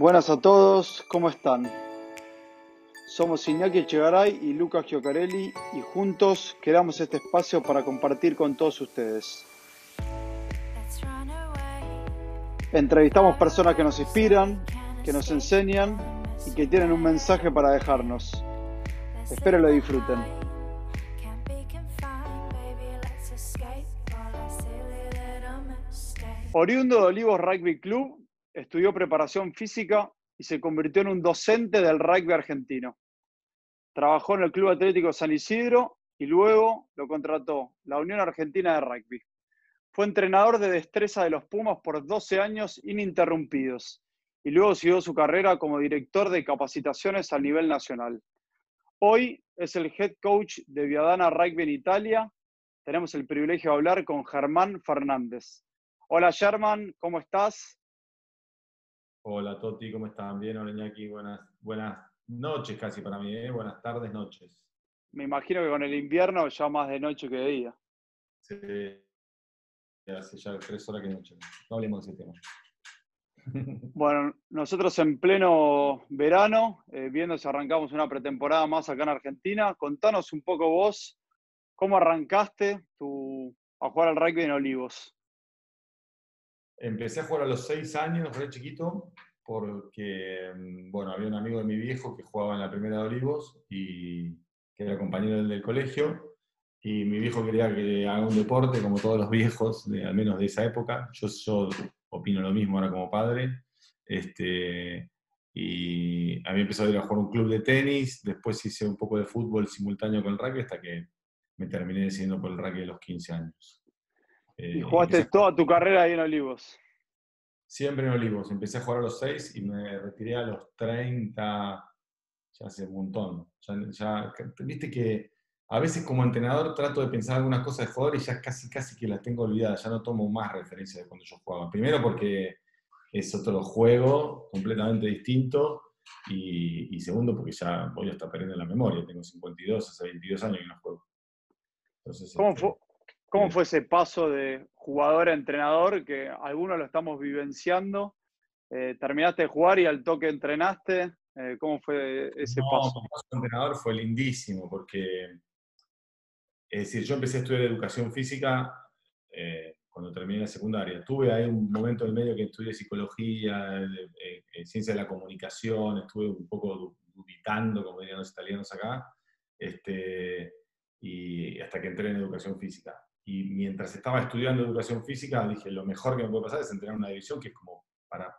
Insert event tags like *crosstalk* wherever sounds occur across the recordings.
Buenas a todos, ¿cómo están? Somos Iñaki Echegaray y Lucas Giocarelli y juntos creamos este espacio para compartir con todos ustedes. Entrevistamos personas que nos inspiran, que nos enseñan y que tienen un mensaje para dejarnos. Espero lo disfruten. Oriundo de Olivos Rugby Club, estudió preparación física y se convirtió en un docente del rugby argentino. Trabajó en el Club Atlético San Isidro y luego lo contrató la Unión Argentina de Rugby. Fue entrenador de destreza de los Pumas por 12 años ininterrumpidos y luego siguió su carrera como director de capacitaciones a nivel nacional. Hoy es el head coach de Viadana Rugby en Italia. Tenemos el privilegio de hablar con Germán Fernández. Hola Germán, ¿cómo estás? Hola Toti, ¿cómo están? Bien, hola Iñaki, buenas, buenas noches casi para mí, ¿eh? buenas tardes, noches. Me imagino que con el invierno ya más de noche que de día. Sí, hace ya tres horas que de noche. No hablemos de ese tema. *laughs* Bueno, nosotros en pleno verano, eh, viendo si arrancamos una pretemporada más acá en Argentina, contanos un poco vos, ¿cómo arrancaste tu, a jugar al rugby en Olivos? Empecé a jugar a los seis años, re chiquito, porque, mm, bueno, había un amigo de mi viejo que jugaba en la primera de Olivos y que era compañero del, colegio. Y mi viejo quería que haga un deporte, como todos los viejos, al menos de esa época. Yo, opino lo mismo ahora como padre. Este, y a mí empezó a ir a jugar un club de tenis, después hice un poco de fútbol simultáneo con el rugby hasta que me terminé decidiendo por el rugby a los 15 años. ¿Y eh, jugaste toda tu carrera ahí en Olivos? Siempre en Olivos. Empecé a jugar a los 6 y me retiré a los 30, ya hace un montón. Ya, Viste que a veces como entrenador trato de pensar algunas cosas de jugador y ya casi, casi que las tengo olvidadas. Ya no tomo más referencia de cuando yo jugaba. Primero porque es otro juego completamente distinto. Y, y, segundo, porque ya voy a estar perdiendo la memoria. Tengo 52, hace 22 años que no juego. Entonces, ¿Cómo, este, fue, ¿Cómo fue ese paso de jugador a entrenador que algunos lo estamos vivenciando? Eh, terminaste de jugar y al toque entrenaste. Eh, ¿Cómo fue ese paso? El paso de entrenador fue lindísimo porque, es decir, yo empecé a estudiar educación física eh, cuando terminé la secundaria. Tuve ahí un momento en medio que estudié psicología, ciencia de la comunicación, estuve un poco dubitando, como dirían los italianos acá, este, y hasta que entré en educación física y mientras estaba estudiando educación física, dije, lo mejor que me puede pasar es entrenar una división que es como para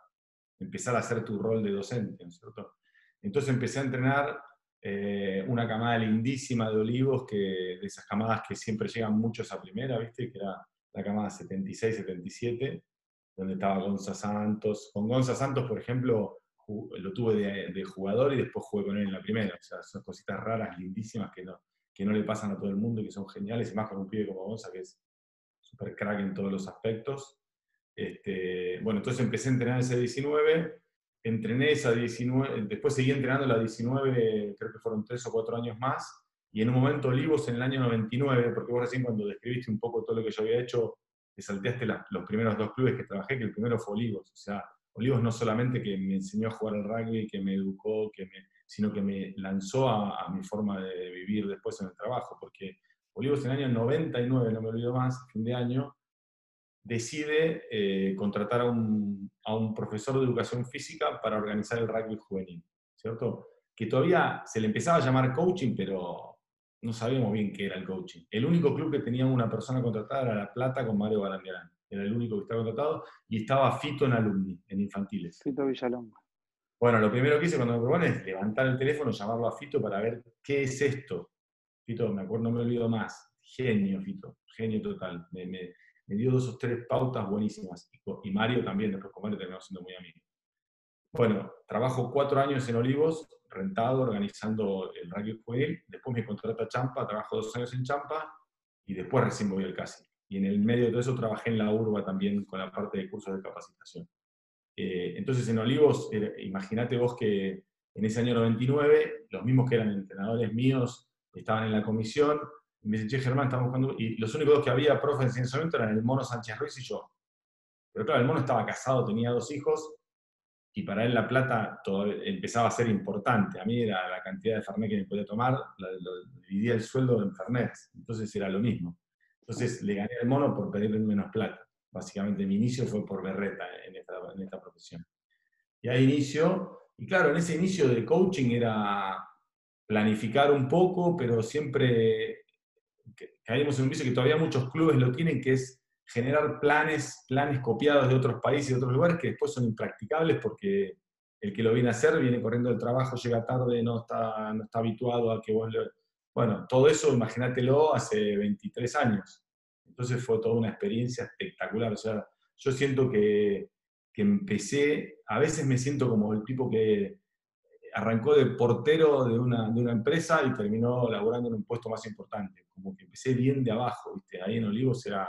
empezar a hacer tu rol de docente, ¿no es cierto? Entonces empecé a entrenar eh, una camada lindísima de olivos, que, de esas camadas que siempre llegan muchos a primera, ¿viste? Que era la camada 76-77, donde estaba Gonza Santos. Con Gonza Santos, por ejemplo, lo tuve de, jugador y después jugué con él en la primera. O son cositas raras, lindísimas que no, que no le pasan a todo el mundo y que son geniales, y más con un pibe como Gonza, que es súper crack en todos los aspectos. Este, bueno, entonces empecé a entrenar esa 19, entrené esa 19, después seguí entrenando la 19, creo que fueron tres o cuatro años más, y en un momento Olivos en el año 99, porque vos recién cuando describiste un poco todo lo que yo había hecho, te salteaste los primeros dos clubes que trabajé, que el primero fue Olivos, o sea, Olivos no solamente que me enseñó a jugar al rugby, que me educó, que me sino que me lanzó a, mi forma de vivir después en el trabajo, porque Olivos en el año 99, no me olvido más, fin de año, decide eh, contratar a un, a un, profesor de educación física para organizar el rugby juvenil, ¿cierto? Que todavía se le empezaba a llamar coaching, pero no sabíamos bien qué era el coaching. El único club que tenía una persona contratada era La Plata con Mario Barandiarán. Era el único que estaba contratado y estaba Fito en alumni, en infantiles. Fito Villalonga. Bueno, lo primero que hice cuando me proponen es levantar el teléfono, llamarlo a Fito para ver qué es esto. Fito, me acuerdo, no me olvido más. Genio, Fito, genio total. Me, dio dos o tres pautas buenísimas. Y, Mario también, después con Mario terminamos siendo muy amigos. Bueno, trabajo cuatro años en Olivos, rentado, organizando el radio juvenil. Después me contrata Champa, trabajo dos años en Champa y después recién voy al CASI. Y en el medio de todo eso trabajé en la URBA también con la parte de cursos de capacitación. Eh, entonces en Olivos, eh, imagínate vos que en ese año 99, los mismos que eran entrenadores míos estaban en la comisión, y me dicen, che, Germán, estamos buscando... Y los únicos dos que había profes en ese momento eran el Mono Sánchez Ruiz y yo. Pero claro, el Mono estaba casado, tenía dos hijos, y para él la plata empezaba a ser importante. A mí era la cantidad de Fernet que me podía tomar, dividía el sueldo en Fernet, entonces era lo mismo. Entonces le gané al mono por pedirle menos plata. Básicamente mi inicio fue por berreta en esta, en esta profesión. Y ahí inicio, y claro, en ese inicio de coaching era planificar un poco, pero siempre caímos en un vicio que todavía muchos clubes lo tienen, que es generar planes, planes copiados de otros países y otros lugares que después son impracticables porque el que lo viene a hacer viene corriendo del trabajo, llega tarde, no está, no está habituado a que vos. Bueno, todo eso, imagínatelo, hace 23 años. Entonces fue toda una experiencia espectacular. O sea, yo siento que, que empecé, a veces me siento como el tipo que arrancó de portero de una, de una empresa y terminó laborando en un puesto más importante. Como que empecé bien de abajo, ¿viste? Ahí en Olivos era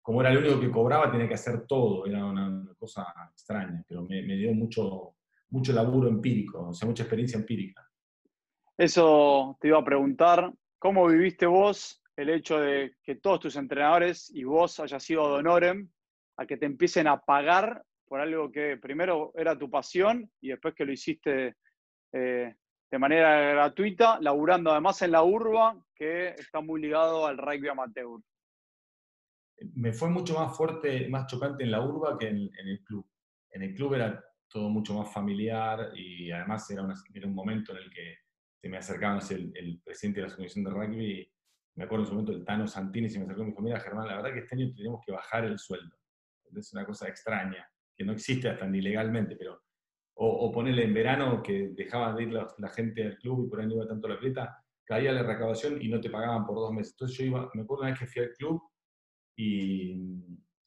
como era el único que cobraba, tenía que hacer todo, era una, cosa extraña, pero me, dio mucho, mucho laburo empírico, o sea, mucha experiencia empírica. Eso te iba a preguntar, ¿cómo viviste vos el hecho de que todos tus entrenadores y vos hayas sido de honorem a que te empiecen a pagar por algo que primero era tu pasión y después que lo hiciste eh, de manera gratuita, laburando además en la urba, que está muy ligado al rugby amateur? me fue mucho más fuerte, más chocante en la urba que en, el club. En el club era todo mucho más familiar y además era, un momento en el que se me acercaba el, presidente de la Asociación de Rugby, me acuerdo en ese momento el Tano Santini se me acercó y me dijo, mira Germán, la verdad que este año tenemos que bajar el sueldo. Es una cosa extraña, que no existe hasta ni legalmente, pero... O, ponerle en verano que dejaban de ir la, gente al club y por ahí no iba tanto la atleta, caía la recaudación y no te pagaban por dos meses. Entonces yo iba, me acuerdo una vez que fui al club, y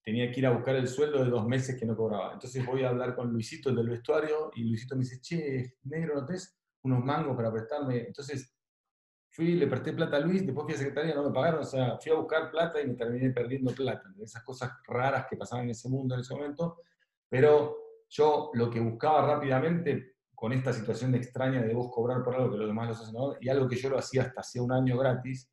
tenía que ir a buscar el sueldo de dos meses que no cobraba. Entonces voy a hablar con Luisito, el del vestuario, y Luisito me dice, che, negro, ¿no tenés unos mangos para prestarme? Entonces fui, le presté plata a Luis, después fui a secretaria, no me pagaron, o sea, fui a buscar plata y me terminé perdiendo plata. Esas cosas raras que pasaban en ese mundo en ese momento, pero yo lo que buscaba rápidamente con esta situación extraña de vos cobrar por algo que los demás lo hacen ahora, y algo que yo lo hacía hasta hace un año gratis,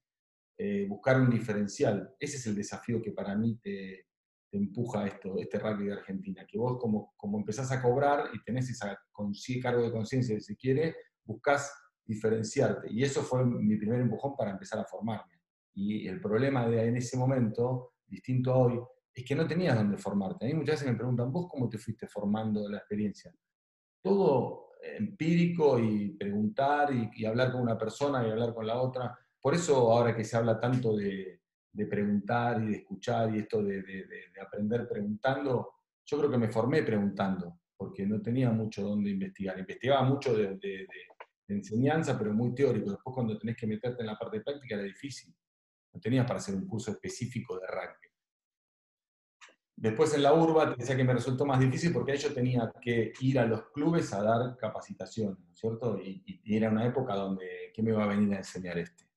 eh, buscar un diferencial. Ese es el desafío que para mí te, empuja esto, este rugby de Argentina, que vos como, como empezás a cobrar y tenés ese cargo de conciencia, si quiere, buscas diferenciarte. Y eso fue mi primer empujón para empezar a formarme. Y el problema de en ese momento, distinto a hoy, es que no tenías dónde formarte. A mí muchas veces me preguntan, ¿vos cómo te fuiste formando la experiencia? Todo empírico y preguntar y, y hablar con una persona y hablar con la otra. Por eso ahora que se habla tanto de, preguntar y de escuchar y esto de, aprender preguntando, yo creo que me formé preguntando, porque no tenía mucho donde investigar. Investigaba mucho de, enseñanza, pero muy teórico. Después cuando tenés que meterte en la parte práctica era difícil. No tenías para hacer un curso específico de rugby. Después en la urba te decía que me resultó más difícil porque ahí yo tenía que ir a los clubes a dar capacitación, ¿no es cierto? Y, y, era una época donde, ¿qué me va a venir a enseñar este?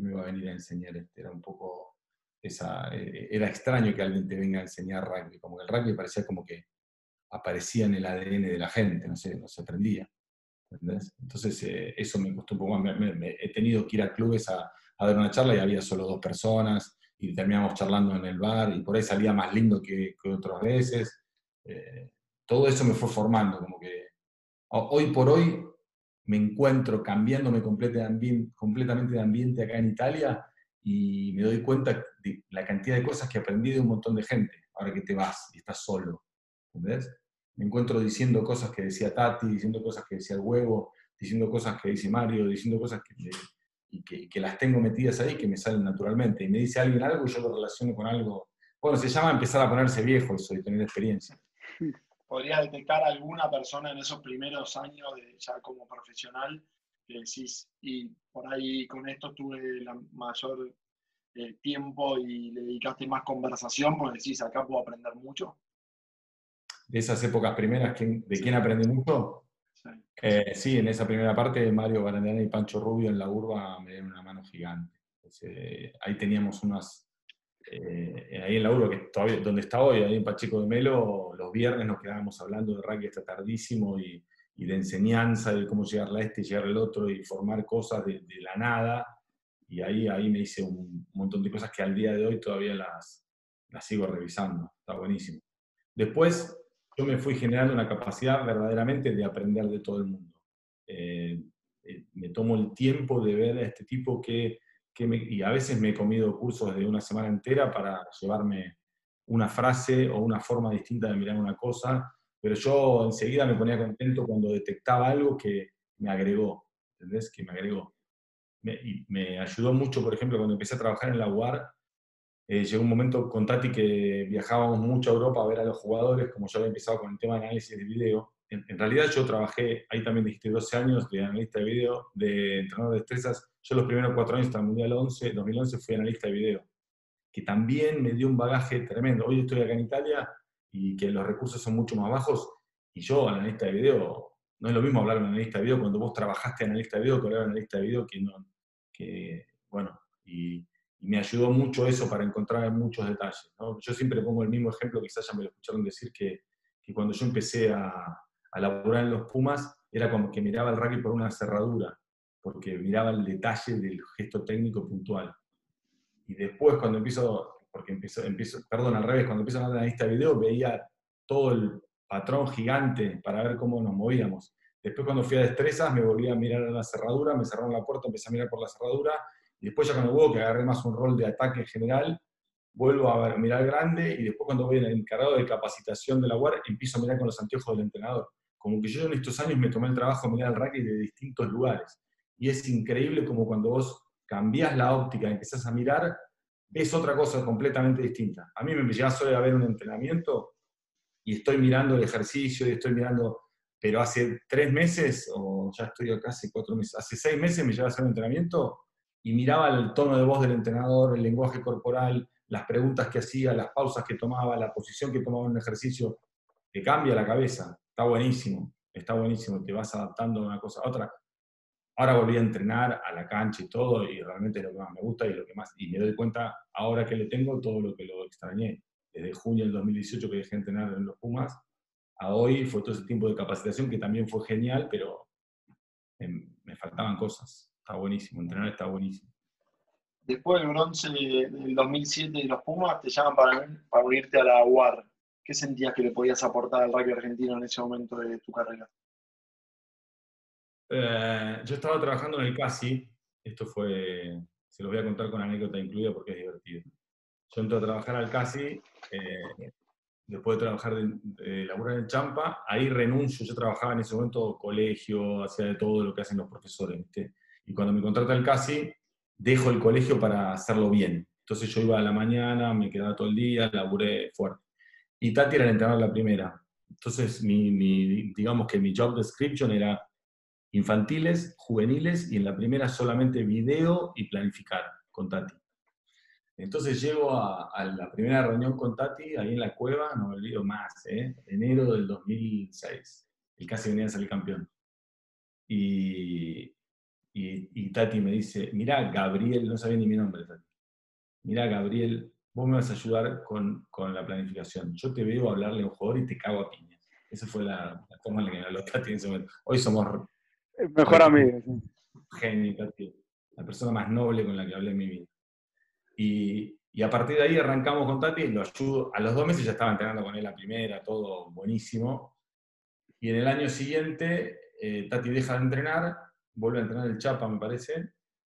me iba a venir a enseñar este. Era un poco esa, eh, era extraño que alguien te venga a enseñar rugby, como que el rugby parecía como que aparecía en el ADN de la gente, no sé, no se aprendía. Entonces eh, eso me costó un poco más. he tenido que ir a clubes a, dar una charla y había solo dos personas y terminamos charlando en el bar y por ahí salía más lindo que, otras veces. Eh, todo eso me fue formando, como que hoy por hoy me encuentro cambiándome completamente de ambiente acá en Italia y me doy cuenta de la cantidad de cosas que aprendí de un montón de gente, ahora que te vas y estás solo. ¿Entendés? Me encuentro diciendo cosas que decía Tati, diciendo cosas que decía el huevo, diciendo cosas que dice Mario, diciendo cosas que, y que, las tengo metidas ahí que me salen naturalmente. Y me dice alguien algo y yo lo relaciono con algo. Bueno, se llama empezar a ponerse viejo eso y tener experiencia. podrías detectar alguna persona en esos primeros años de, ya como profesional que decís, y por ahí con esto tuve la mayor eh, tiempo y le dedicaste más conversación, porque decís, acá puedo aprender mucho? De esas épocas primeras, ¿de quién aprendí mucho? Sí. Eh, sí. en esa primera parte, Mario Barandana y Pancho Rubio en la urba me dieron una mano gigante. ahí teníamos unas eh, ahí en la urba, que todavía, donde está hoy, ahí en Pacheco de Melo, los viernes nos quedábamos hablando de rugby hasta tardísimo y, de enseñanza, de cómo llegar a este y llegar al otro y formar cosas de, la nada. Y ahí, ahí me hice un montón de cosas que al día de hoy todavía las, las sigo revisando. Está buenísimo. Después, yo me fui generando una capacidad verdaderamente de aprender de todo el mundo. Eh, eh, me tomo el tiempo de ver a este tipo que, y a veces me he comido cursos de una semana entera para llevarme una frase o una forma distinta de mirar una cosa, pero yo enseguida me ponía contento cuando detectaba algo que me agregó, ¿entendés? Que me agregó. Me, me ayudó mucho, por ejemplo, cuando empecé a trabajar en la UAR, eh, llegó un momento con Tati que viajábamos mucho a Europa a ver a los jugadores, como yo había empezado con el tema de análisis de video. En, realidad yo trabajé, ahí también dijiste 12 años de analista de video, de entrenador de destrezas. Yo los primeros cuatro años hasta el Mundial 11, 2011 fui analista de video, que también me dio un bagaje tremendo. Hoy estoy acá en Italia y que los recursos son mucho más bajos y yo, analista de video, no es lo mismo hablar de analista de video cuando vos trabajaste analista de video que hablar de analista de video que no, que, bueno, y y me ayudó mucho eso para encontrar muchos detalles. Yo siempre pongo el mismo ejemplo, quizás ya me lo escucharon decir, que, que cuando yo empecé a, a, laburar en los Pumas, era como que miraba el rugby por una cerradura, porque miraba el detalle del gesto técnico puntual. Y después cuando empiezo, porque empiezo, empiezo perdón, al revés, cuando empiezo a lista de video, veía todo el patrón gigante para ver cómo nos movíamos. Después cuando fui a destrezas, me volví a mirar a la cerradura, me cerraron la puerta, empecé a mirar por la cerradura, y después ya cuando hubo que agarré más un rol de ataque en general, vuelvo a mirar grande y después cuando voy el encargado de capacitación de la UAR, empiezo a mirar con los anteojos del entrenador. Como que yo en estos años me tomé el trabajo de mirar el rugby de distintos lugares. Y es increíble como cuando vos cambiás la óptica empezás a mirar, ves otra cosa completamente distinta. A mí me llega solo a ver un entrenamiento y estoy mirando el ejercicio y estoy mirando, pero hace tres meses, o ya estoy acá hace cuatro meses, hace seis meses me lleva a hacer un entrenamiento y miraba el tono de voz del entrenador, el lenguaje corporal, las preguntas que hacía, las pausas que tomaba, la posición que tomaba en un ejercicio, te cambia la cabeza. Está buenísimo, está buenísimo, te vas adaptando de una cosa a otra. Ahora volví a entrenar a la cancha y todo, y realmente es lo que más me gusta y lo que más, y me doy cuenta ahora que le tengo todo lo que lo extrañé. Desde junio del 2018 que dejé de entrenar en los Pumas, a hoy fue todo ese tiempo de capacitación que también fue genial, pero me faltaban cosas está buenísimo, entrenar está buenísimo. Después del bronce del 2007 de los Pumas, te llaman para, para unirte a la UAR. ¿Qué sentías que le podías aportar al rugby argentino en ese momento de tu carrera? Eh, yo estaba trabajando en el CASI, esto fue, se los voy a contar con anécdota incluida porque es divertido. Yo entré a trabajar al CASI, eh, después de trabajar de, de, laburar en Champa, ahí renuncio, yo trabajaba en ese momento colegio, hacía de todo lo que hacen los profesores, ¿viste? Y cuando me contrata el CASI, dejo el colegio para hacerlo bien. Entonces yo iba a la mañana, me quedaba todo el día, laburé fuerte. Y Tati era el entrenador la primera. Entonces, mi, digamos que mi job description era infantiles, juveniles y en la primera solamente video y planificar con Tati. Entonces llego a, a, la primera reunión con Tati, ahí en la cueva, no me olvido más, ¿eh? enero del 2006. El casi venía a salir campeón. Y, y, Tati me dice, mira, Gabriel, no sabía ni mi nombre, Tati. Mira, Gabriel, vos me vas a ayudar con, con, la planificación. Yo te veo hablarle a un jugador y te cago a piñas. Esa fue la, forma en la que me habló Tati en ese momento. Hoy somos... Mejor amigo. Genio, Tati. La persona más noble con la que hablé en mi vida. Y, y a partir de ahí arrancamos con Tati, lo ayudo. A los dos meses ya estaba entrenando con él la primera, todo buenísimo. Y en el año siguiente, eh, Tati deja de entrenar vuelve a entrenar el Chapa, me parece,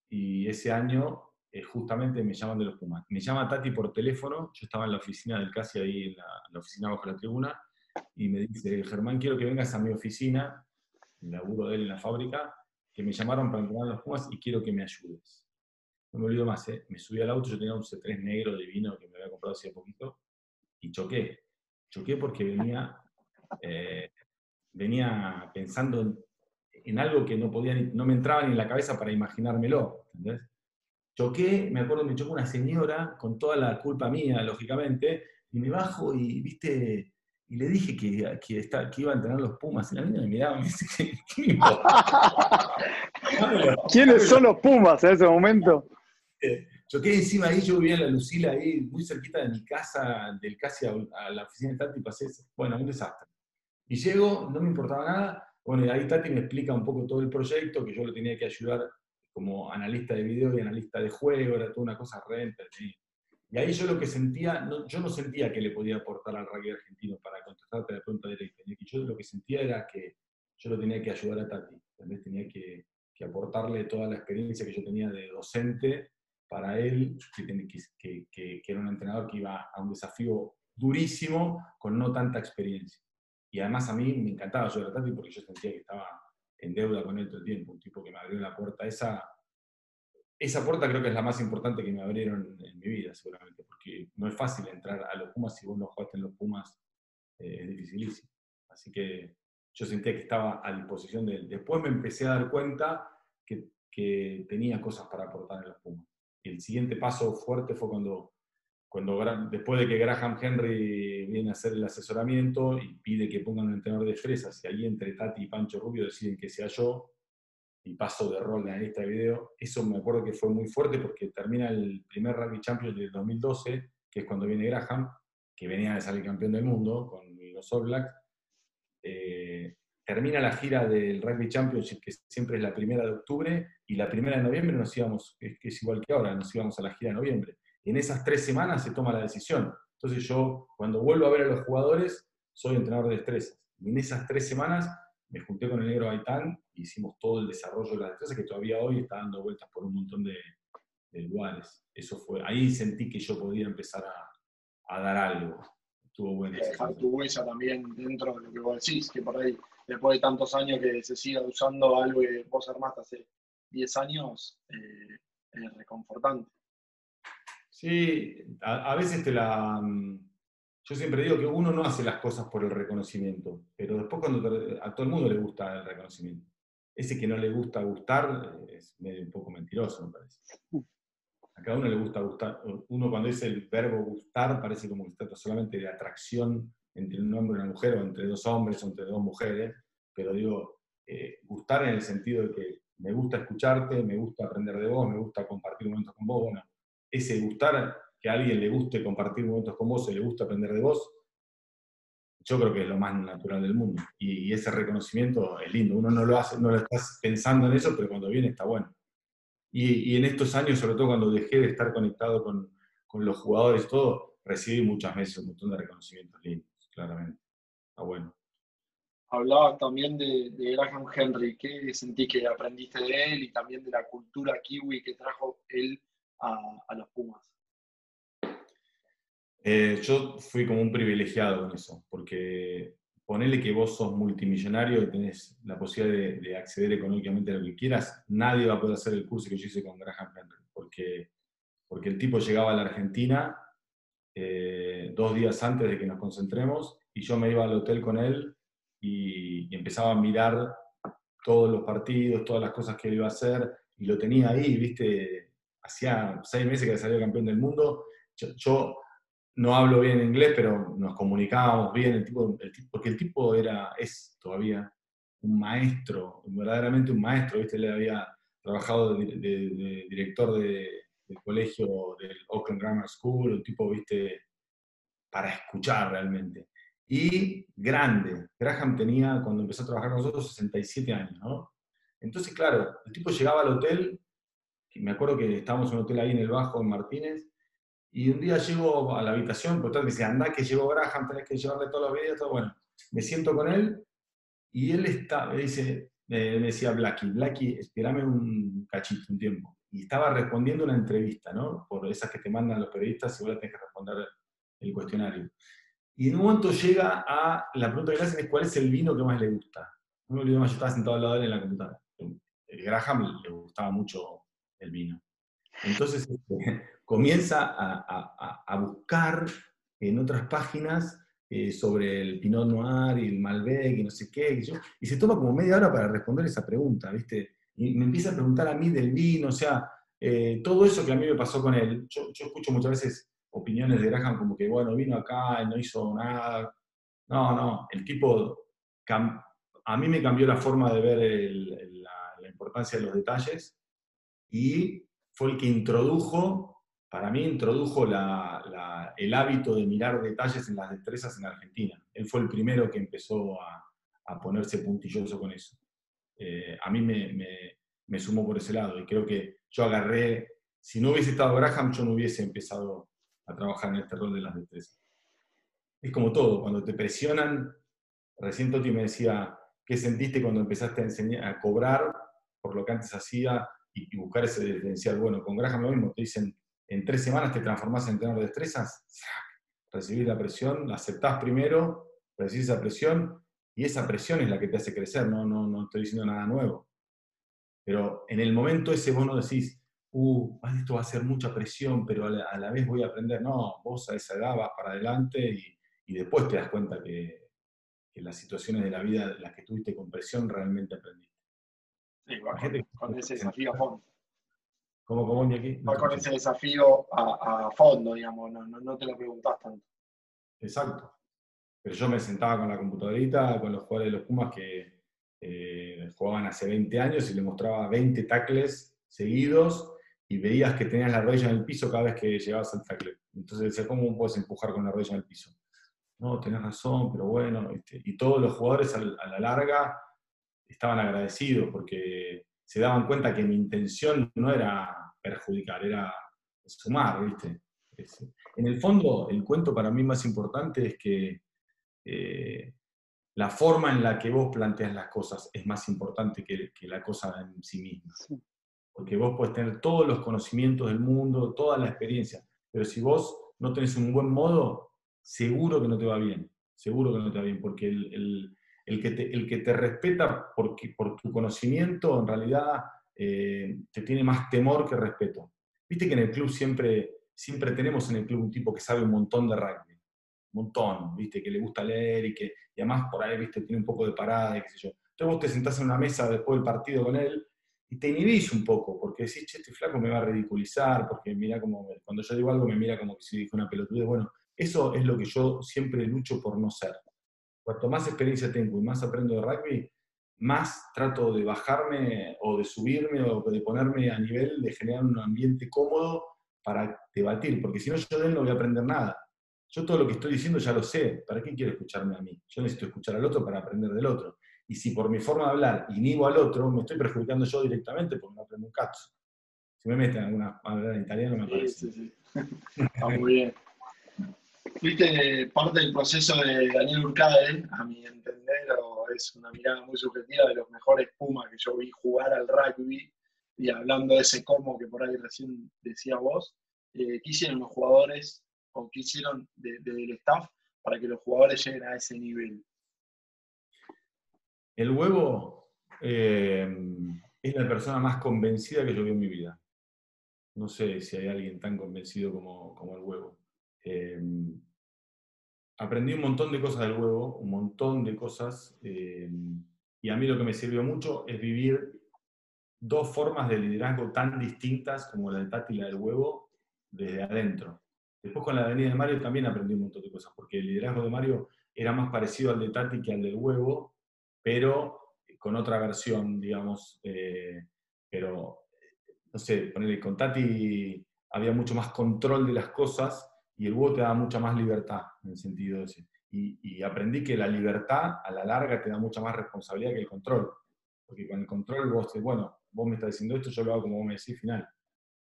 y ese año eh, justamente me llaman de los Pumas. Me llama Tati por teléfono, yo estaba en la oficina del CASI, ahí en la, oficina bajo la tribuna, y me dice, Germán, quiero que vengas a mi oficina, el laburo de él en la fábrica, que me llamaron para entrenar los Pumas y quiero que me ayudes. No me olvido más, ¿eh? me subí al auto, yo tenía un C3 negro divino que me había comprado hace poquito, y choqué. Choqué porque venía, eh, venía pensando en en algo que no, podía no me entraba ni en la cabeza para imaginármelo. ¿entendés? Choqué, me acuerdo, me chocó una señora con toda la culpa mía, lógicamente, y me bajo y, viste, y le dije que, que, está, que iba a entrenar los Pumas, y la niña me miraba y me dice, ¿qué, qué *laughs* ¿Quiénes son los Pumas en ese momento? Eh, choqué encima ahí, yo vivía en la Lucila, ahí muy cerquita de mi casa, del casi a, la oficina de Tati, y pasé, bueno, un desastre. Y llego, no me importaba nada, bueno, y ahí Tati me explica un poco todo el proyecto, que yo lo tenía que ayudar como analista de video y analista de juego, era toda una cosa renta. Y ahí yo lo que sentía, yo no sentía que le podía aportar al rugby argentino para contestarte la pregunta directa. Yo lo que sentía era que yo lo tenía que ayudar a Tati. También tenía que, que aportarle toda la experiencia que yo tenía de docente para él, que, que, que, era un entrenador que iba a un desafío durísimo con no tanta experiencia. Y además a mí me encantaba ayudar a Tati porque yo sentía que estaba en deuda con él todo el tiempo, un tipo que me abrió la puerta. Esa, esa puerta creo que es la más importante que me abrieron en mi vida, seguramente, porque no es fácil entrar a los Pumas si vos no jugaste en los Pumas, eh, es dificilísimo. Así que yo sentía que estaba a disposición de él. Después me empecé a dar cuenta que, que tenía cosas para aportar en los Pumas. El siguiente paso fuerte fue cuando, cuando, después de que Graham Henry viene a hacer el asesoramiento y pide que pongan un entrenador de fresas, y ahí entre Tati y Pancho Rubio deciden que sea yo, y paso de rol en este video, eso me acuerdo que fue muy fuerte porque termina el primer Rugby Champions del 2012, que es cuando viene Graham, que venía de salir campeón del mundo con los All Blacks, eh, termina la gira del Rugby Championship, que siempre es la primera de octubre, y la primera de noviembre nos íbamos, es igual que ahora, nos íbamos a la gira de noviembre. En esas tres semanas se toma la decisión. Entonces yo, cuando vuelvo a ver a los jugadores, soy entrenador de destrezas. Y en esas tres semanas me junté con el negro Gaitán y hicimos todo el desarrollo de las destrezas que todavía hoy está dando vueltas por un montón de, lugares. Eso fue, ahí sentí que yo podía empezar a, dar algo estuvo bueno. Dejar tu huella también dentro de lo que vos decís, que por ahí, después de tantos años que se siga usando algo que vos armaste hace 10 años, eh, es reconfortante. Sí, a, veces te la... Mm, yo siempre digo que uno no hace las cosas por el reconocimiento, pero después cuando a todo el mundo le gusta el reconocimiento. Ese que no le gusta gustar es medio un poco mentiroso, me parece. A cada uno le gusta gustar. Uno cuando dice el verbo gustar parece como que se trata solamente de atracción entre un hombre y una mujer, o entre dos hombres, o entre dos mujeres, pero digo, eh, gustar en el sentido de que me gusta escucharte, me gusta aprender de vos, me gusta compartir momentos con vos. Bueno, ese gustar, que a alguien le guste compartir momentos con vos, y le gusta aprender de vos, yo creo que es lo más natural del mundo. Y, ese reconocimiento es lindo. Uno no lo hace, no lo estás pensando en eso, pero cuando viene está bueno. Y, en estos años, sobre todo cuando dejé de estar conectado con, con los jugadores todo, recibí muchas veces un montón de reconocimientos lindos, claramente. Está bueno. Hablabas también de, de, Graham Henry, ¿qué sentí que aprendiste de él y también de la cultura kiwi que trajo él a, a los Pumas? Eh, yo fui como un privilegiado en eso, porque ponele que vos sos multimillonario y tenés la posibilidad de, acceder económicamente a lo que quieras, nadie va a poder hacer el curso que yo hice con Graham Henry, porque, porque el tipo llegaba a la Argentina eh, dos días antes de que nos concentremos y yo me iba al hotel con él y, empezaba a mirar todos los partidos, todas las cosas que él iba a hacer y lo tenía ahí, viste, hacía seis meses que salió campeón del mundo, yo no hablo bien inglés, pero nos comunicábamos bien, el tipo, porque el tipo era, es todavía un maestro, verdaderamente un maestro, ¿viste? Le había trabajado de, director del colegio del Oakland Grammar School, un tipo, ¿viste? Para escuchar realmente. Y grande. Graham tenía, cuando empezó a trabajar con nosotros, 67 años, ¿no? Entonces, claro, el tipo llegaba al hotel, me acuerdo que estábamos en un hotel ahí en el Bajo, en Martínez, y un día llego a la habitación, por tanto, dice, anda que llegó Graham, tenés que llevarle todos los videos, todo bueno. Me siento con él y él está, me dice, me decía Blacky, Blacky, espérame un cachito, un tiempo. Y estaba respondiendo una entrevista, ¿no? Por esas que te mandan los periodistas y vos tenés que responder el cuestionario. Y en un momento llega a la pregunta que le hacen es cuál es el vino que más le gusta. No me olvido más, yo estaba sentado al lado de él en la computadora. El Graham le gustaba mucho el vino. Entonces, este, *laughs* comienza a, buscar en otras páginas eh, sobre el Pinot Noir y el Malbec y no sé qué, y, se toma como media hora para responder esa pregunta, ¿viste? Y me empieza a preguntar a mí del vino, o sea, eh, todo eso que a mí me pasó con él. Yo, escucho muchas veces opiniones de Graham como que, bueno, vino acá no hizo nada. No, no, el tipo, a mí me cambió la forma de ver la importancia de los detalles y fue el que introdujo para mí introdujo el hábito de mirar detalles en las destrezas en Argentina. Él fue el primero que empezó a, ponerse puntilloso con eso. Eh, a mí me, sumó por ese lado y creo que yo agarré, si no hubiese estado Graham, yo no hubiese empezado a trabajar en este rol de las destrezas. Es como todo, cuando te presionan, recién Toti me decía, ¿qué sentiste cuando empezaste a, enseñar, a cobrar por lo que antes hacía y, buscar ese diferencial? Bueno, con Graham lo mismo, te dicen, en tres semanas te transformás en tenor de destrezas, recibís la presión, la aceptás primero, recibís esa presión y esa presión es la que te hace crecer, no, no, no estoy diciendo nada nuevo. Pero en el momento ese vos no decís, uh, esto va a ser mucha presión, pero a la, vez voy a aprender. No, vos a esa edad vas para adelante y, después te das cuenta que, que, las situaciones de la vida, las que tuviste con presión, realmente aprendiste. Sí, va con, ese desafío a fondo. ¿Cómo, cómo, aquí? Va con ese desafío a, a fondo, digamos, no, no, no te lo preguntás tanto. Exacto. Pero yo me sentaba con la computadorita, con los jugadores de los Pumas que eh, jugaban hace 20 años y le mostraba 20 tackles seguidos y veías que tenías la rodilla en el piso cada vez que llegabas al tackle. Entonces decía, ¿cómo puedes empujar con la rodilla en el piso? No, tenés razón, pero bueno. Este, y todos los jugadores a la larga estaban agradecidos porque se daban cuenta que mi intención no era perjudicar, era sumar, ¿viste? En el fondo, el cuento para mí más importante es que eh, la forma en la que vos planteas las cosas es más importante que, la cosa en sí misma. Porque vos puedes tener todos los conocimientos del mundo, toda la experiencia, pero si vos no tenés un buen modo, seguro que no te va bien. Seguro que no te va bien, porque el, que, te, el que te respeta porque, por tu conocimiento, en realidad eh, te tiene más temor que respeto. Viste que en el club siempre, siempre tenemos en el club un tipo que sabe un montón de rugby montón, ¿viste? Que le gusta leer y que además por ahí, ¿viste? Tiene un poco de parada, qué sé yo. Entonces vos te sentás en una mesa después del partido con él y te inhibís un poco, porque decís, che, este flaco me va a ridiculizar, porque mira como, cuando yo digo algo me mira como que si dijo una pelotudez. Bueno, eso es lo que yo siempre lucho por no ser. Cuanto más experiencia tengo y más aprendo de rugby, más trato de bajarme o de subirme o de ponerme a nivel de generar un ambiente cómodo para debatir, porque si no yo de él no voy a aprender nada. Yo todo lo que estoy diciendo ya lo sé, ¿para qué quiero escucharme a mí? Yo necesito escuchar al otro para aprender del otro. Y si por mi forma de hablar inhibo al otro, me estoy perjudicando yo directamente porque no aprendo un cazzo. Si me meten alguna hablar en italiano, me parece. Sí, sí, sí. *laughs* Está muy bien. Viste, parte del proceso de Daniel Urcade, a mi entender, es una mirada muy subjetiva de los mejores Pumas que yo vi jugar al rugby, y hablando de ese cómo que por ahí recién decía vos, eh, ¿qué hicieron los jugadores o qué hicieron desde el staff para que los jugadores lleguen a ese nivel? El huevo eh, es la persona más convencida que yo vi en mi vida. No sé si hay alguien tan convencido como, el huevo. Eh, aprendí un montón de cosas del huevo, un montón de cosas, eh, y a mí lo que me sirvió mucho es vivir dos formas de liderazgo tan distintas como la de Tati y la del huevo desde adentro. Después con la avenida de Mario también aprendí un montón de cosas, porque el liderazgo de Mario era más parecido al de Tati que al del huevo, pero con otra versión, digamos. Eh, pero, no sé, ponerle con Tati había mucho más control de las cosas y el huevo te da mucha más libertad, en el sentido ese. Y, y aprendí que la libertad a la larga te da mucha más responsabilidad que el control. Porque con el control vos, bueno, vos me estás diciendo esto, yo lo hago como vos me decís, final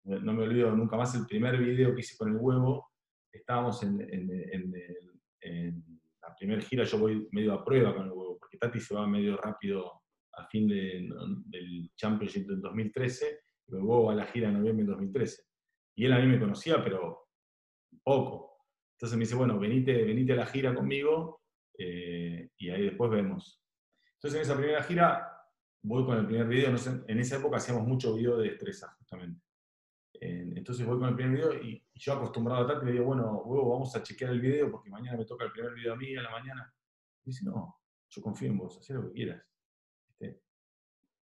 no me olvido nunca más el primer video que hice con el huevo, estábamos en, la primera gira, yo voy medio a prueba con el huevo, porque Tati se va medio rápido a fin del Championship del 2013, y el huevo va a la gira en noviembre del 2013. Y él a mí me conocía, pero poco. Entonces me dice, bueno, venite, venite a la gira conmigo eh, y ahí después vemos. Entonces en esa primera gira voy con el primer video, en esa época hacíamos mucho video de destreza, justamente entonces voy con el primer video y, yo acostumbrado a tal, le digo, bueno, huevo, vamos a chequear el video porque mañana me toca el primer video a mí a la mañana. Y dice, no, yo confío en vos, haz lo que quieras.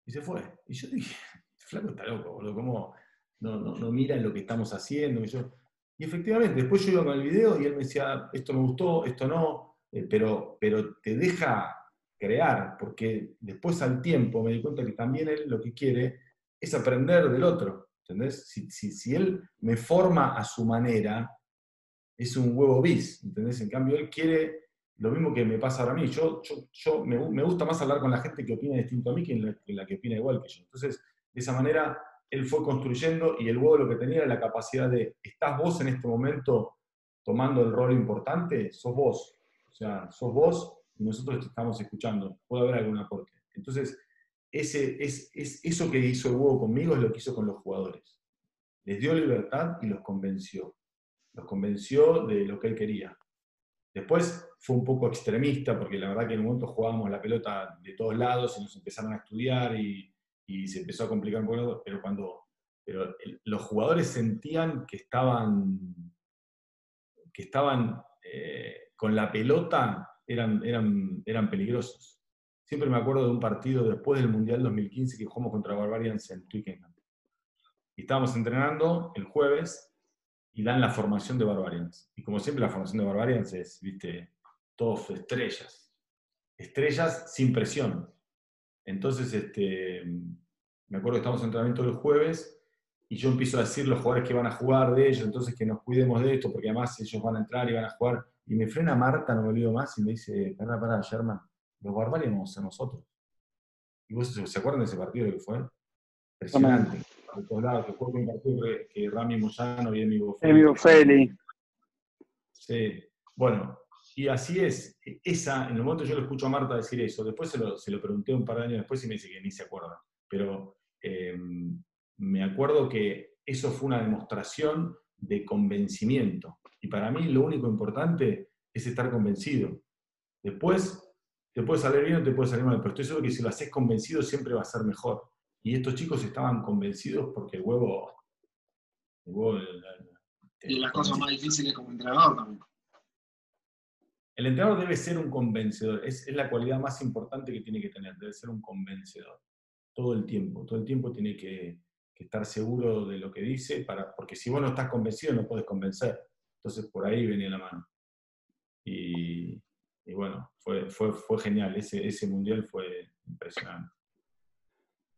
Y se fue. Y yo dije, flaco está loco, boludo, ¿cómo no, no, no mira lo que estamos haciendo? Y, yo, y efectivamente, después yo iba con el video y él me decía, esto me gustó, esto no, eh, pero, pero te deja crear, porque después al tiempo me di cuenta que también él lo que quiere es aprender del otro. ¿entendés? Si, si, él me forma a su manera, es un huevo bis, ¿entendés? En cambio, él quiere lo mismo que me pasa ahora a mí. Yo, yo, me, gusta más hablar con la gente que opina distinto a mí que la, que opina igual que yo. Entonces, de esa manera, él fue construyendo y el huevo lo que tenía era la capacidad de, ¿estás vos en este momento tomando el rol importante? Sos vos. O sea, sos vos y nosotros te estamos escuchando. Puede haber algún aporte. Entonces, ese, es, es, eso que hizo el huevo conmigo es lo que hizo con los jugadores. Les dio libertad y los convenció. Los convenció de lo que él quería. Después fue un poco extremista, porque la verdad que en un momento jugábamos la pelota de todos lados y nos empezaron a estudiar y, y se empezó a complicar un poco, pero cuando pero los jugadores sentían que estaban, que estaban eh, con la pelota, eran, eran, eran peligrosos. Siempre me acuerdo de un partido después del Mundial 2015 que jugamos contra Barbarians en Twickenham. Y estábamos entrenando el jueves y dan la formación de Barbarians. Y como siempre la formación de Barbarians es, viste, todos estrellas. Estrellas sin presión. Entonces, este, me acuerdo que estamos en entrenamiento el jueves y yo empiezo a decir los jugadores que van a jugar de ellos, entonces que nos cuidemos de esto, porque además ellos van a entrar y van a jugar. Y me frena Marta, no me olvido más, y me dice, para, para, Sherman, los barbarios a nosotros. ¿Y vos se acuerdan de ese partido que fue? Impresionante. De todos lados, que fue un partido que, Rami Moyano y Emigo Feli. Sí. Bueno, y así es, esa, en el momento yo le escucho a Marta decir eso, después se lo, se lo, pregunté un par de años después y me dice que ni se acuerda, pero em, me acuerdo que eso fue una demostración de convencimiento. Y para mí lo único importante es estar convencido. Después te puede salir bien o te puede salir mal, pero estoy seguro que si lo haces convencido siempre va a ser mejor. Y estos chicos estaban convencidos porque el huevo... El huevo y las cosas más difíciles como entrenador también. El entrenador debe ser un convencedor, es, la cualidad más importante que tiene que tener, debe ser un convencedor. Todo el tiempo, todo el tiempo tiene que, estar seguro de lo que dice, para, porque si vos no estás convencido no puedes convencer. Entonces por ahí venía la mano. Y, bueno, fue, genial, ese, ese mundial fue impresionante.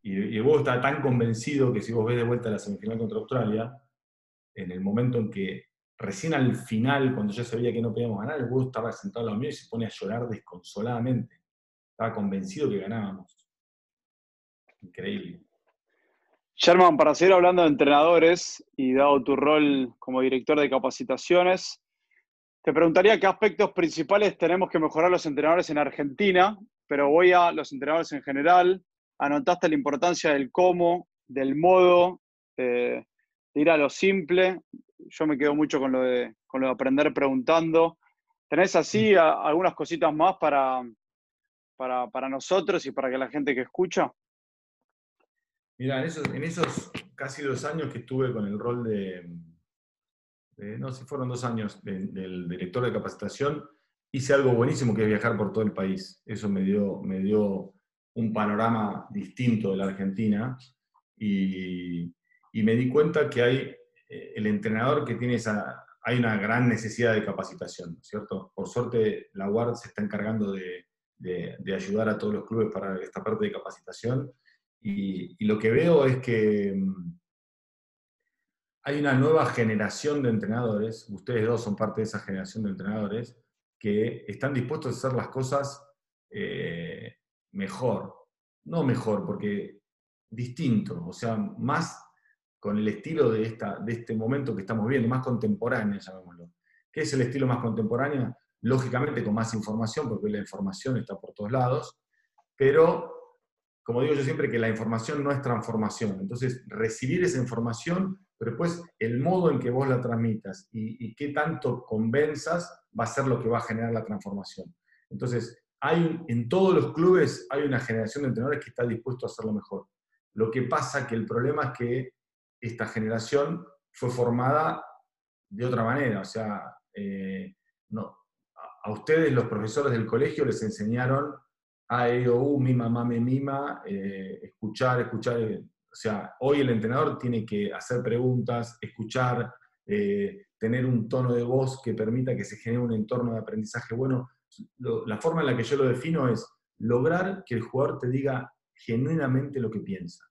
Y, y vos estás tan convencido que si vos ves de vuelta la semifinal contra Australia, en el momento en que recién al final, cuando ya sabía que no podíamos ganar, el huevo estaba sentado a la mío y se pone a llorar desconsoladamente. Estaba convencido que ganábamos. Increíble. Sherman, para seguir hablando de entrenadores y dado tu rol como director de capacitaciones, te preguntaría qué aspectos principales tenemos que mejorar los entrenadores en Argentina, pero voy a los entrenadores en general. Anotaste la importancia del cómo, del modo, de ir a lo simple yo me quedo mucho con lo de, con lo de aprender preguntando. ¿Tenés así mm. algunas cositas más para, para, nosotros y para que la gente que escucha? Mira, en esos, en esos casi dos años que estuve con el rol de, no sé, fueron dos años del director de capacitación, hice algo buenísimo que es viajar por todo el país. Eso me dio, me dio un panorama distinto de la Argentina y, y me di cuenta que hay el entrenador que tiene esa, hay una gran necesidad de capacitación, ¿cierto? Por suerte, la UARD se está encargando de, ayudar a todos los clubes para esta parte de capacitación y, lo que veo es que mm, hay una nueva generación de entrenadores, ustedes dos son parte de esa generación de entrenadores, que están dispuestos a hacer las cosas eh, mejor, no mejor, porque distinto, o sea, más con el estilo de, esta, de este momento que estamos viendo, más contemporáneo, llamémoslo. ¿Qué es el estilo más contemporáneo? Lógicamente con más información, porque la información está por todos lados, pero como digo yo siempre, que la información no es transformación. Entonces, recibir esa información, pero después el modo en que vos la transmitas y, y qué tanto convenzas va a ser lo que va a generar la transformación. Entonces, hay, en todos los clubes hay una generación de entrenadores que está dispuesto a hacerlo mejor. Lo que pasa que el problema es que esta generación fue formada de otra manera. O sea, eh, no, a ustedes los profesores del colegio les enseñaron a EOU, mima, mame, mima, eh, escuchar, escuchar. Eh, o sea, hoy el entrenador tiene que hacer preguntas, escuchar, tener un tono de voz que permita que se genere un entorno de aprendizaje bueno. la forma en la que yo lo defino es lograr que el jugador te diga genuinamente lo que piensa.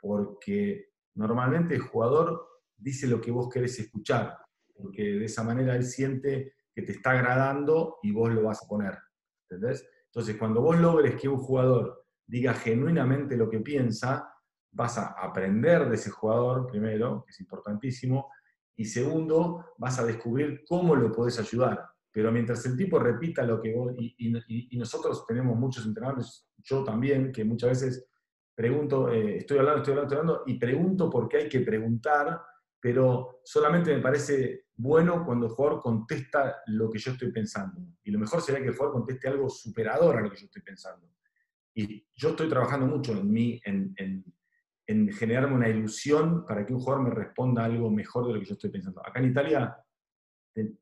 Porque Normalmente el jugador dice lo que vos querés escuchar, porque de esa manera él siente que te está agradando y vos lo vas a poner. ¿Entendés? Entonces, cuando vos logres que un jugador diga genuinamente lo que piensa, vas a aprender de ese jugador, primero, que es importantísimo, y segundo, vas a descubrir cómo lo podés ayudar. Pero mientras el tipo repita lo que vos, y, nosotros tenemos muchos entrenadores, yo también, que muchas veces pregunto, eh, estoy hablando, estoy hablando, estoy hablando, y pregunto porque hay que preguntar, pero solamente me parece bueno cuando el jugador contesta lo que yo estoy pensando. Y lo mejor sería que el jugador conteste algo superador a lo que yo estoy pensando. Y yo estoy trabajando mucho en mí, en, en generarme una ilusión para que un jugador me responda algo mejor de lo que yo estoy pensando. Acá en Italia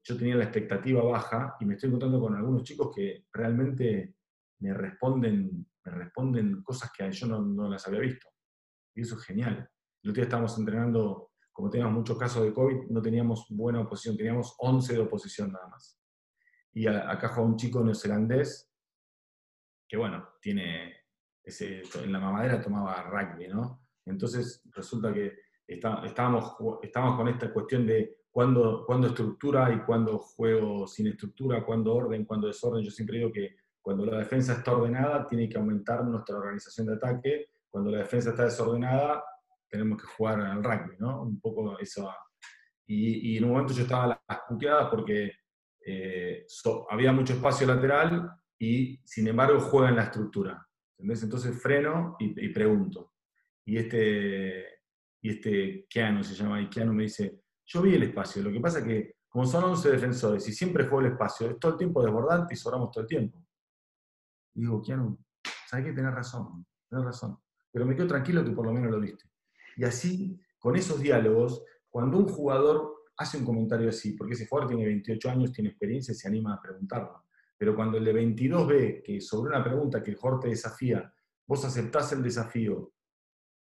yo tenía la expectativa baja y me estoy encontrando con algunos chicos que realmente me responden, me responden cosas que yo no, las había visto. Y eso es genial. El otro día estábamos entrenando, como teníamos muchos casos de COVID, no teníamos buena oposición, teníamos 11 de oposición nada más. Y acá juega un chico neozelandés que, bueno, tiene ese, en la mamadera tomaba rugby, ¿no? Entonces resulta que estábamos, estábamos con esta cuestión de cuándo, cuándo estructura y cuándo juego sin estructura, cuándo orden, cuándo desorden. Yo siempre digo que cuando la defensa está ordenada, tiene que aumentar nuestra organización de ataque. Cuando la defensa está desordenada, tenemos que jugar al rugby, ¿no? Un poco eso. Y, y en un momento yo estaba a las puteadas porque eh, había mucho espacio lateral y sin embargo juega en la estructura. Entonces freno y, y pregunto. Y este, y este Keanu se llama, y Keanu me dice, yo vi el espacio, lo que pasa es que como son 11 defensores y siempre fue el espacio, es todo el tiempo desbordante y sobramos todo el tiempo. Y digo, Keanu, ¿sabes que tenés razón? Tenés razón. Pero me quedo tranquilo que por lo menos lo viste. Y así, con esos diálogos, cuando un jugador hace un comentario así, porque ese jugador tiene 28 años, tiene experiencia y se anima a preguntarlo. Pero cuando el de 22 ve que sobre una pregunta que el jugador te desafía, vos aceptás el desafío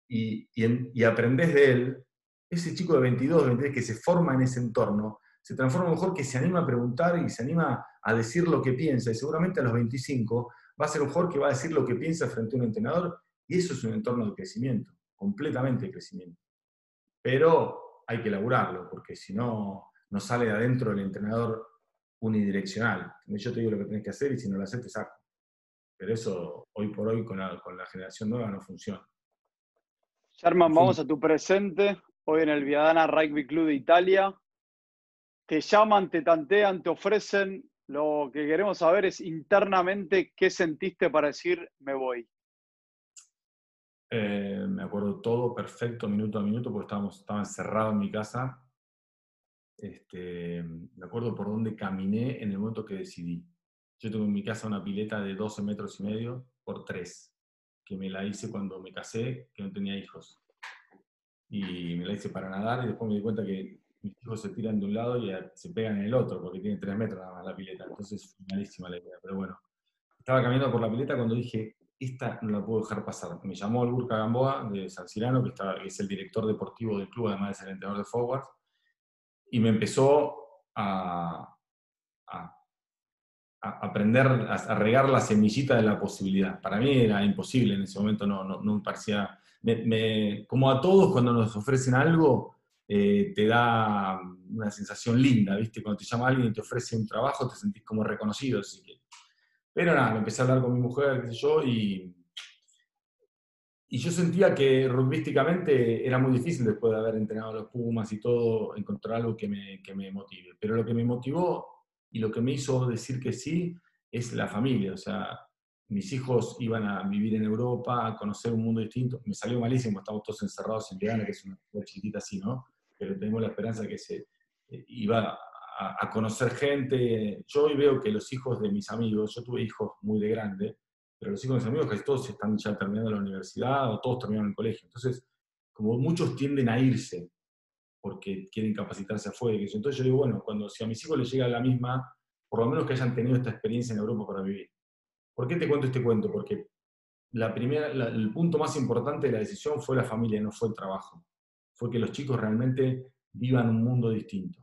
y, y, aprendes de él, ese chico de 22, 23 que se forma en ese entorno, se transforma mejor que se anima a preguntar y se anima a decir lo que piensa. Y seguramente a los 25 va a ser un jugador que va a decir lo que piensa frente a un entrenador. Y eso es un entorno de crecimiento, completamente de crecimiento. Pero hay que elaborarlo, porque si no, no sale de adentro el entrenador unidireccional. Yo te digo lo que tienes que hacer y si no lo haces te saco. Pero eso hoy por hoy con la, con la generación nueva no funciona. Sherman, vamos a tu presente, hoy en el Viadana Rugby Club de Italia. Te llaman, te tantean, te ofrecen. Lo que queremos saber es internamente qué sentiste para decir me voy. Eh, me acuerdo todo perfecto, minuto a minuto, porque estábamos, estaba encerrado en mi casa. Este, me acuerdo por dónde caminé en el momento que decidí. Yo tengo en mi casa una pileta de 12 metros y medio por 3 que me la hice cuando me casé, que no tenía hijos. Y me la hice para nadar y después me di cuenta que mis hijos se tiran de un lado y se pegan en el otro, porque tiene tres metros nada más la pileta. Entonces, malísima la idea. Pero bueno, estaba caminando por la pileta cuando dije, esta no la puedo dejar pasar. Me llamó el Gamboa de San Cirano, que, está, es el director deportivo del club, además de ser entrenador de forwards, y me empezó a, a aprender a, regar la semillita de la posibilidad. Para mí era imposible en ese momento, no, no, no me parecía... Me, como a todos cuando nos ofrecen algo, eh, te da una sensación linda, ¿viste? Cuando te llama alguien y te ofrece un trabajo, te sentís como reconocido. Así que... Pero nada, empecé a hablar con mi mujer, qué sé yo, y, y yo sentía que rugbísticamente era muy difícil después de haber entrenado a los Pumas y todo, encontrar algo que me, que me motive. Pero lo que me motivó y lo que me hizo decir que sí es la familia. O sea, mis hijos iban a vivir en Europa, a conocer un mundo distinto. Me salió malísimo, estamos todos encerrados en Viana, que es una ciudad chiquitita así, ¿no? Pero tenemos la esperanza que se eh, iba a, conocer gente. Yo hoy veo que los hijos de mis amigos, yo tuve hijos muy de grande, pero los hijos de mis amigos casi todos están ya terminando la universidad o todos terminaron el colegio. Entonces, como muchos tienden a irse porque quieren capacitarse afuera. Entonces yo digo, bueno, cuando si a mis hijos les llega la misma, por lo menos que hayan tenido esta experiencia en Europa para vivir. ¿Por qué te cuento este cuento? Porque la primera, el punto más importante de la decisión fue la familia, no fue el trabajo. Fue que los chicos realmente vivan un mundo distinto.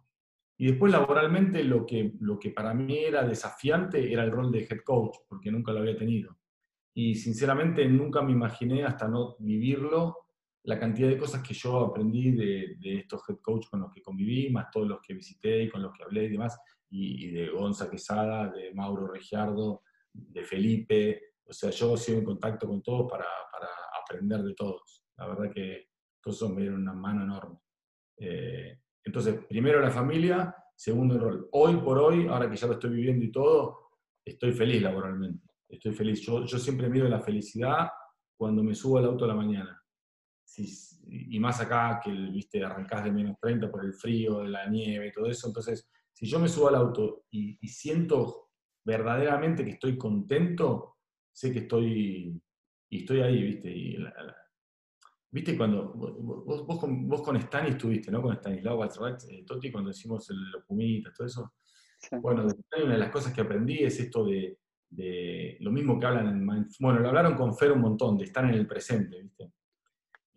Y después laboralmente lo que, lo que para mí era desafiante era el rol de head coach, porque nunca lo había tenido. Y sinceramente nunca me imaginé hasta no vivirlo la cantidad de cosas que yo aprendí de, estos head coach con los que conviví, más todos los que visité y con los que hablé y demás, y, de Gonza Quesada, de Mauro Regiardo, de Felipe, o sea, yo sigo en contacto con todos para, aprender de todos. La verdad que esos me dieron una mano enorme. Eh, entonces, primero la familia, segundo el rol. Hoy por hoy, ahora que ya lo estoy viviendo y todo, estoy feliz laboralmente. Estoy feliz. Yo, yo siempre miro la felicidad cuando me subo al auto a la mañana. y más acá que, viste, arrancás de menos 30 por el frío, de la nieve y todo eso. Entonces, si yo me subo al auto y, siento verdaderamente que estoy contento, sé que estoy, y estoy ahí, viste. Y Viste cuando vos, vos, con, vos con Stani estuviste, ¿no? Con Stanislao eh, Toti, cuando hicimos el Locumita, todo eso. Bueno, una de las cosas que aprendí es esto de, de lo mismo que hablan en Bueno, lo hablaron con Fer un montón, de estar en el presente, ¿viste?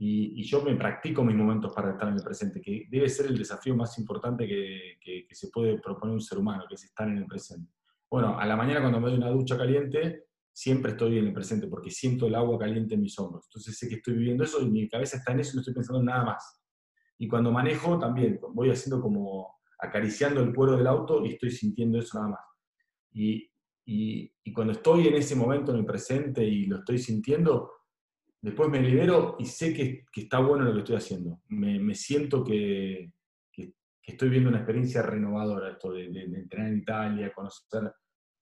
Y, yo me practico mis momentos para estar en el presente, que debe ser el desafío más importante que, que, se puede proponer un ser humano, que es estar en el presente. Bueno, a la mañana cuando me doy una ducha caliente, siempre estoy en el presente porque siento el agua caliente en mis hombros. Entonces sé que estoy viviendo eso y mi cabeza está en eso y no estoy pensando en nada más. Y cuando manejo también voy haciendo como acariciando el cuero del auto y estoy sintiendo eso nada más. Y, y, y, cuando estoy en ese momento en el presente y lo estoy sintiendo, después me libero y sé que, que está bueno lo que estoy haciendo. Me, me siento que, que, estoy viendo una experiencia renovadora, esto de, de, de entrenar en Italia, conocer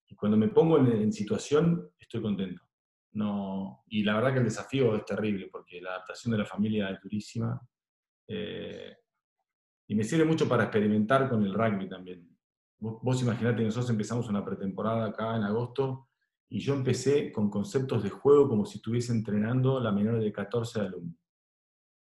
y cuando me pongo en, situación, estoy contento. No, y la verdad que el desafío es terrible, porque la adaptación de la familia es durísima. Eh, y me sirve mucho para experimentar con el rugby también. Vos, vos imaginate, nosotros empezamos una pretemporada acá en agosto, y yo empecé con conceptos de juego como si estuviese entrenando la menor de 14 alumnos.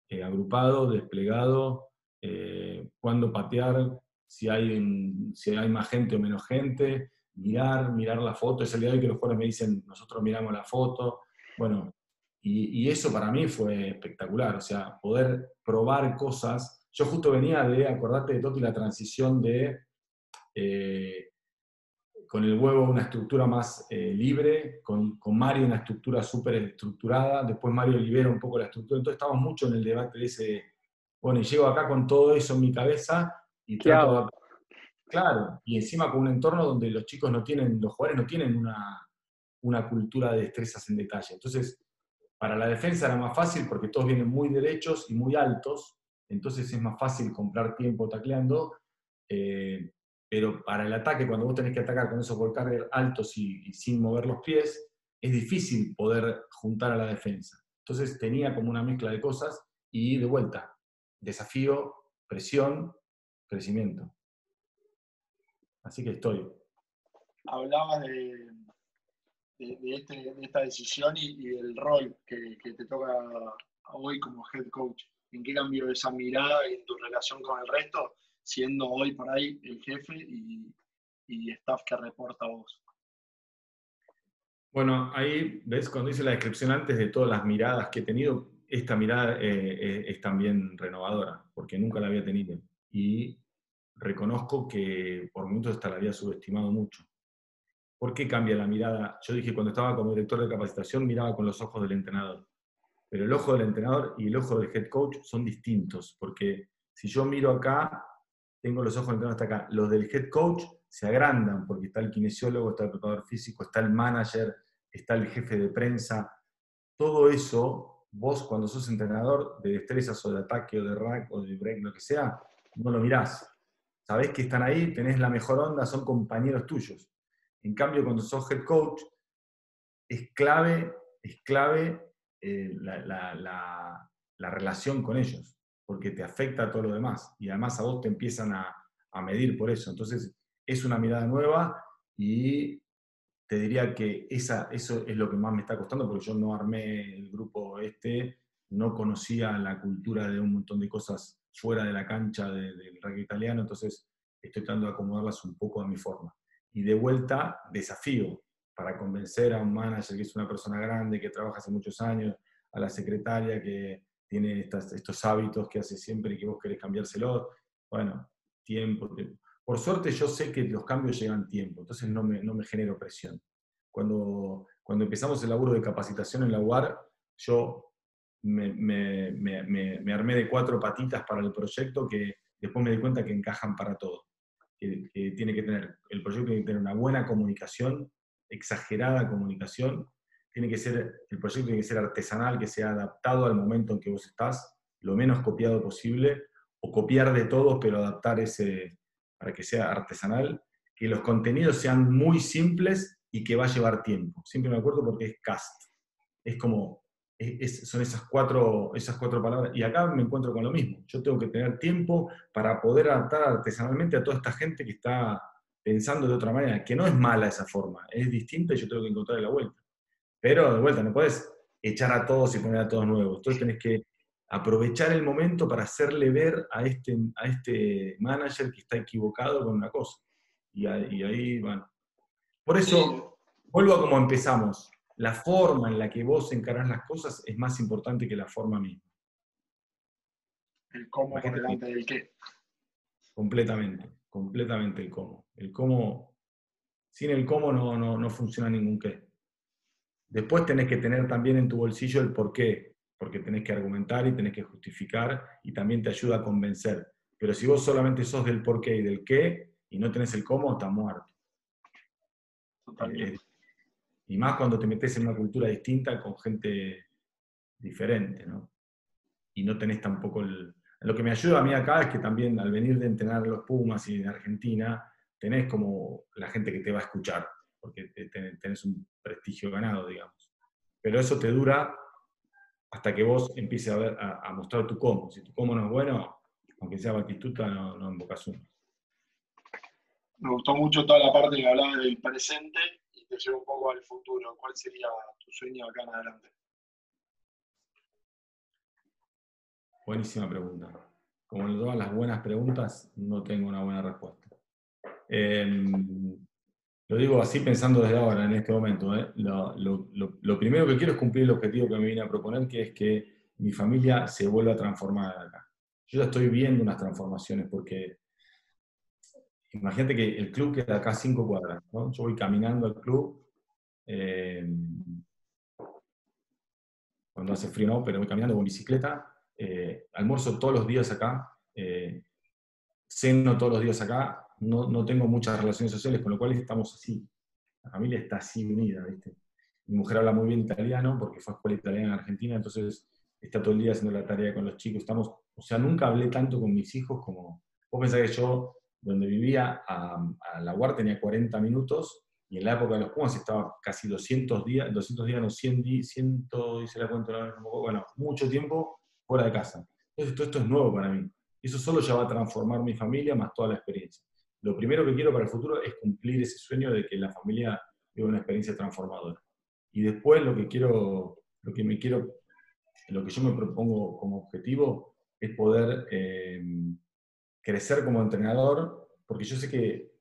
Eh, agrupado, desplegado, eh, cuándo patear, si hay, si hay más gente o menos gente, mirar, mirar la foto. Es el día de hoy que los jugadores me dicen, nosotros miramos la foto. Bueno, y, eso para mí fue espectacular, o sea, poder probar cosas. Yo justo venía de, acordate de Toti, la transición de, eh, con el huevo una estructura más eh, libre, con, con, Mario una estructura súper estructurada, después Mario libera un poco la estructura, entonces estamos mucho en el debate de ese, bueno, y llego acá con todo eso en mi cabeza y trato, Claro, y encima con un entorno donde los chicos no tienen, los jugadores no tienen una, una cultura de destrezas en detalle. Entonces, para la defensa era más fácil porque todos vienen muy derechos y muy altos, entonces es más fácil comprar tiempo tacleando, eh, pero para el ataque, cuando vos tenés que atacar con esos volcares altos y, sin mover los pies, es difícil poder juntar a la defensa. Entonces tenía como una mezcla de cosas y de vuelta, desafío, presión, crecimiento. Así que estoy. Hablabas de, este, esta decisión y, del rol que, te toca hoy como head coach. ¿En qué cambió esa mirada en tu relación con el resto, siendo hoy por ahí el jefe y, staff que reporta a vos? Bueno, ahí ves cuando hice la descripción antes de todas las miradas que he tenido, esta mirada eh, eh, es también renovadora, porque nunca la había tenido. Y reconozco que por momentos hasta la había subestimado mucho. ¿Por qué cambia la mirada? Yo dije, cuando estaba como director de capacitación, miraba con los ojos del entrenador. Pero el ojo del entrenador y el ojo del head coach son distintos, porque si yo miro acá, tengo los ojos del entrenador hasta acá. Los del head coach se agrandan, porque está el kinesiólogo, está el preparador físico, está el manager, está el jefe de prensa. Todo eso, vos cuando sos entrenador de destrezas o de ataque o de rack o de break, lo que sea, no lo mirás sabés que están ahí, tenés la mejor onda, son compañeros tuyos. En cambio, cuando sos head coach, es clave, es clave eh, la, relación con ellos, porque te afecta a todo lo demás. Y además a vos te empiezan a, medir por eso. Entonces, es una mirada nueva y te diría que esa, eso es lo que más me está costando, porque yo no armé el grupo este, no conocía la cultura de un montón de cosas fuera de la cancha del rugby italiano, entonces estoy tratando de acomodarlas un poco a mi forma. Y de vuelta, desafío para convencer a un manager que es una persona grande, que trabaja hace muchos años, a la secretaria que tiene estos hábitos que hace siempre y que vos querés cambiárselos. Bueno, tiempo, Por suerte yo sé que los cambios llevan tiempo, entonces no me, no me genero presión. Cuando, cuando empezamos el laburo de capacitación en la UAR, yo me, armé de cuatro patitas para el proyecto que después me di cuenta que encajan para todo. Que, tiene que tener, el proyecto tiene que tener una buena comunicación, exagerada comunicación, tiene que ser, el proyecto tiene que ser artesanal, que sea adaptado al momento en que vos estás, lo menos copiado posible, o copiar de todo, pero adaptar ese para que sea artesanal, que los contenidos sean muy simples y que va a llevar tiempo. Siempre me acuerdo porque es cast. Es como, son esas cuatro, esas cuatro palabras. Y acá me encuentro con lo mismo. Yo tengo que tener tiempo para poder adaptar artesanalmente a toda esta gente que está pensando de otra manera, que no es mala esa forma, es distinta y yo tengo que encontrar la vuelta. Pero de vuelta, no puedes echar a todos y poner a todos nuevos. Entonces tenés que aprovechar el momento para hacerle ver a este, a este manager que está equivocado con una cosa. Y ahí, bueno. Por eso, vuelvo a como empezamos. La forma en la que vos encarás las cosas es más importante que la forma misma. El cómo por delante del qué. Completamente, completamente el cómo. El cómo, sin el cómo no, no, no funciona ningún qué. Después tenés que tener también en tu bolsillo el por qué, porque tenés que argumentar y tenés que justificar y también te ayuda a convencer. Pero si vos solamente sos del por qué y del qué y no tenés el cómo, estás muerto. Eh, y más cuando te metes en una cultura distinta con gente diferente, ¿no? Y no tenés tampoco el... Lo que me ayuda a mí acá es que también al venir de entrenar los Pumas y en Argentina, tenés como la gente que te va a escuchar, porque tenés un prestigio ganado, digamos. Pero eso te dura hasta que vos empieces a, ver, a, mostrar tu cómo. Si tu cómo no es bueno, aunque sea Batistuta, no, no invocas uno. Me gustó mucho toda la parte que hablaba del presente te llevo un poco al futuro. ¿Cuál sería tu sueño acá en adelante? Buenísima pregunta. Como en todas las buenas preguntas, no tengo una buena respuesta. Em, lo digo así pensando desde ahora, en este momento. ¿eh? Lo, primero que quiero es cumplir el objetivo que me vine a proponer, que es que mi familia se vuelva a transformar acá. Yo ya estoy viendo unas transformaciones porque imagínate que el club queda acá cinco cuadras. Yo voy caminando al club. Eh, cuando hace frío no, pero voy caminando con bicicleta. Eh, almuerzo todos los días acá. ceno todos los días acá no, tengo muchas relaciones sociales, con lo cual estamos así. La familia está así unida, ¿viste? Mi mujer habla muy bien italiano porque fue a escuela italiana en Argentina, entonces está todo el día haciendo la tarea con los chicos. Estamos, o sea, nunca hablé tanto con mis hijos como... Vos pensás que yo, donde vivía, a, la UAR tenía 40 minutos y en la época de los Pumas estaba casi 200 días, 200 días, no, 100 días, 100, hice la cuenta, bueno, mucho tiempo fuera de casa. Entonces todo esto es nuevo para mí. Eso solo ya va a transformar mi familia más toda la experiencia lo primero que quiero para el futuro es cumplir ese sueño de que la familia viva una experiencia transformadora. Y después lo que quiero, lo que me quiero, lo que yo me propongo como objetivo es poder eh, crecer como entrenador, porque yo sé que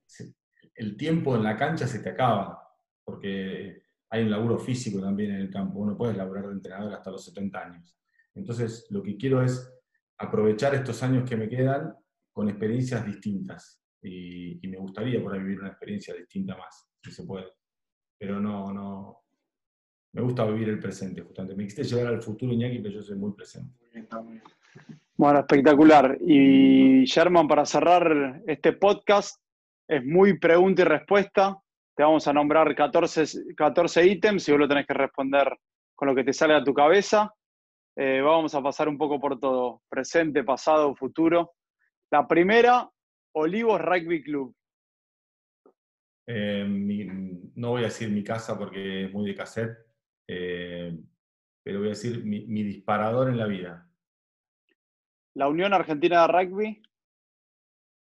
el tiempo en la cancha se te acaba, porque hay un laburo físico también en el campo, uno puede laburar de entrenador hasta los 70 años. Entonces, lo que quiero es aprovechar estos años que me quedan con experiencias distintas y, me gustaría por vivir una experiencia distinta más, si se puede. Pero no, no, me gusta vivir el presente, justamente. Me quisiste llevar al futuro, Iñaki, pero yo soy muy presente. Bueno, espectacular. Y Sherman, para cerrar este podcast, es muy pregunta y respuesta. Te vamos a nombrar 14, 14 ítems y vos lo tenés que responder con lo que te sale a tu cabeza. Eh, vamos a pasar un poco por todo, presente, pasado, futuro. La primera, Olivos Rugby Club. Eh, no voy a decir mi casa porque es muy de cassette, eh, pero voy a decir mi, disparador en la vida. La Unión Argentina de Rugby.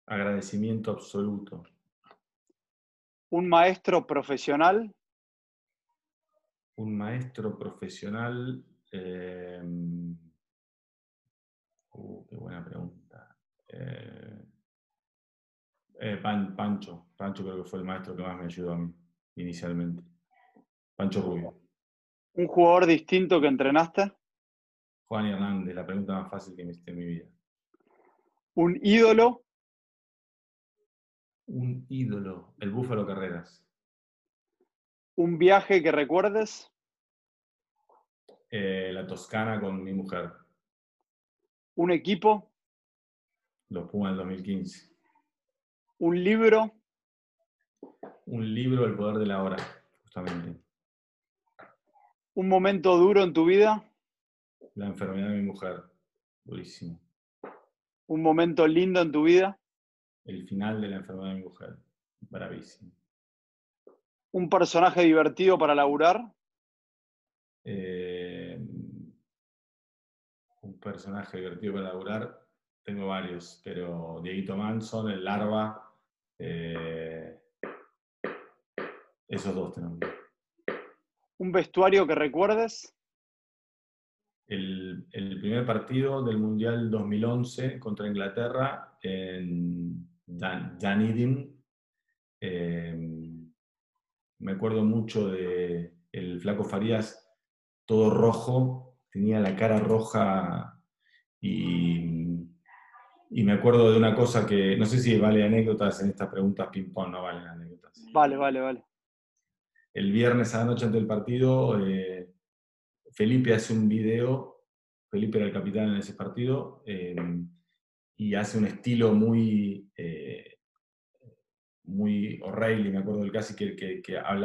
Agradecimiento absoluto. Un maestro profesional. Un maestro profesional. Eh, uh, qué buena pregunta. Eh, Pancho. Pancho creo que fue el maestro que más me ayudó a mí inicialmente. Pancho Rubio. ¿Un jugador distinto que entrenaste? Juan Hernández, la pregunta más fácil que me hiciste en mi vida. ¿Un ídolo? Un ídolo, el Búfalo Carreras. ¿Un viaje que recuerdes? Eh, la Toscana con mi mujer. ¿Un equipo? Los Pumas del 2015. ¿Un libro? Un libro, El poder de la hora, justamente. Un momento duro en tu vida, La enfermedad de mi mujer, durísimo. un momento lindo en tu vida, El final de la enfermedad de mi mujer, bravísimo. un personaje divertido para laburar, Eh, un personaje divertido para laburar, tengo varios, pero Dieguito Manson, el Larva, eh, esos dos tenemos. un vestuario que recuerdes, El, el primer partido del Mundial 2011 contra Inglaterra en Dan- Dunedin. eh, me acuerdo mucho de el Flaco Farías, todo rojo, tenía la cara roja y, y me acuerdo de una cosa que, no sé si vale anécdotas en estas preguntas ping-pong, no valen anécdotas. vale, vale, vale. El viernes a la noche antes del partido, eh, Felipe hace un video, Felipe era el capitán en ese partido, eh, y hace un estilo muy, eh, muy O'Reilly, me acuerdo del casi, que,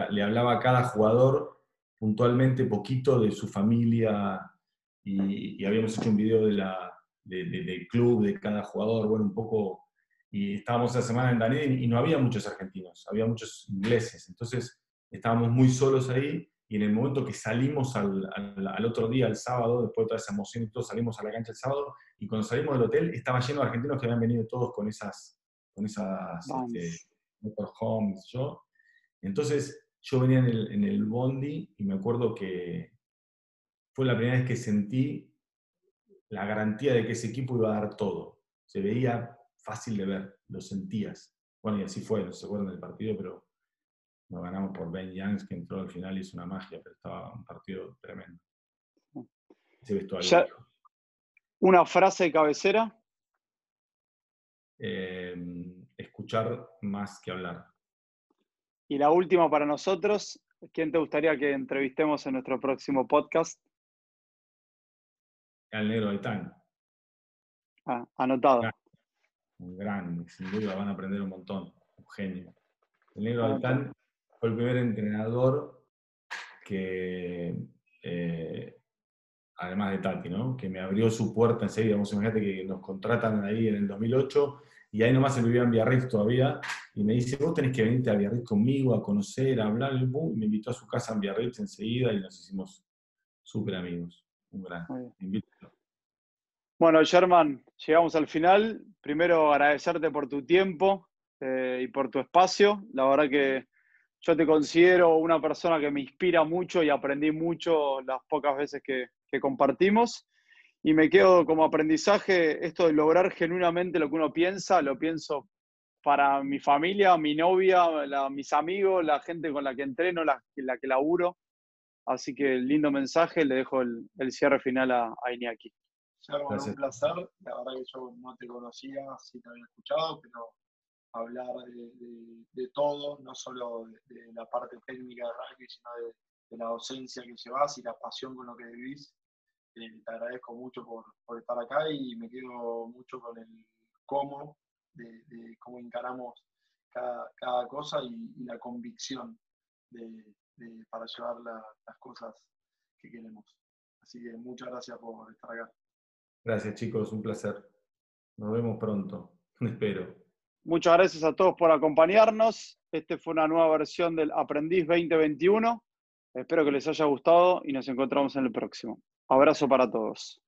le hablaba a cada jugador puntualmente poquito de su familia, y, habíamos hecho un video del club, de cada jugador, bueno, un poco, y estábamos esa semana en Dunedin y no había muchos argentinos, había muchos ingleses, entonces estábamos muy solos ahí y en el momento que salimos al, al- al otro día, el sábado, después de toda esa emoción y todo, salimos a la cancha el sábado y cuando salimos del hotel estaba lleno de argentinos que habían venido todos con esas, con esas este, motorhomes, yo. Entonces yo venía en el, en el bondi y me acuerdo que fue la primera vez que sentí la garantía de que ese equipo iba a dar todo. Se veía fácil de ver, lo sentías. Bueno, y así fue, no se acuerdan del partido, pero nos ganamos por Ben Youngs, que entró al final y hizo una magia, pero estaba un partido tremendo. Ese vestuario. Ya- una frase de cabecera, Eh, escuchar más que hablar. y la última para nosotros, ¿quién te gustaría que entrevistemos en nuestro próximo podcast? Al negro Gaitán, Ah, anotado. Un gran, sin duda van a aprender un montón, un genio. El negro Gaitán fue el primer entrenador que, eh, además de Tati, ¿no? que me abrió su puerta enseguida. Vos imagínate que nos contratan ahí en el 2008 y ahí nomás él vivía en Biarritz todavía y me dice, vos tenés que venirte a Biarritz conmigo a conocer, a hablar, y me invitó a su casa en Biarritz enseguida y nos hicimos súper amigos. Un gran. Invítalo. Bueno, Sherman, llegamos al final. Primero agradecerte por tu tiempo eh, y por tu espacio. La verdad que yo te considero una persona que me inspira mucho y aprendí mucho las pocas veces que, que compartimos. Y me quedo como aprendizaje esto de lograr genuinamente lo que uno piensa, lo pienso para mi familia, mi novia, la- mis amigos, la gente con la que entreno, la, la que laburo. Así que lindo mensaje, le dejo el, el cierre final a, a Iñaki. Gracias. un placer. La verdad que yo no te conocía, sí te había escuchado, pero hablar de, todo, no solo de, la parte técnica de rugby, sino de, la docencia que llevas y la pasión con lo que vivís. Eh, te agradezco mucho por, estar acá y me quedo mucho con el cómo, de, cómo encaramos cada, cosa y, la convicción para llevar la- las cosas que queremos. Así que muchas gracias por estar acá. Gracias chicos, un placer. Nos vemos pronto. *laughs* Espero. Muchas gracias a todos por acompañarnos. Este fue una nueva versión del Aprendiz 2021. Espero que les haya gustado y nos encontramos en el próximo. Abrazo para todos.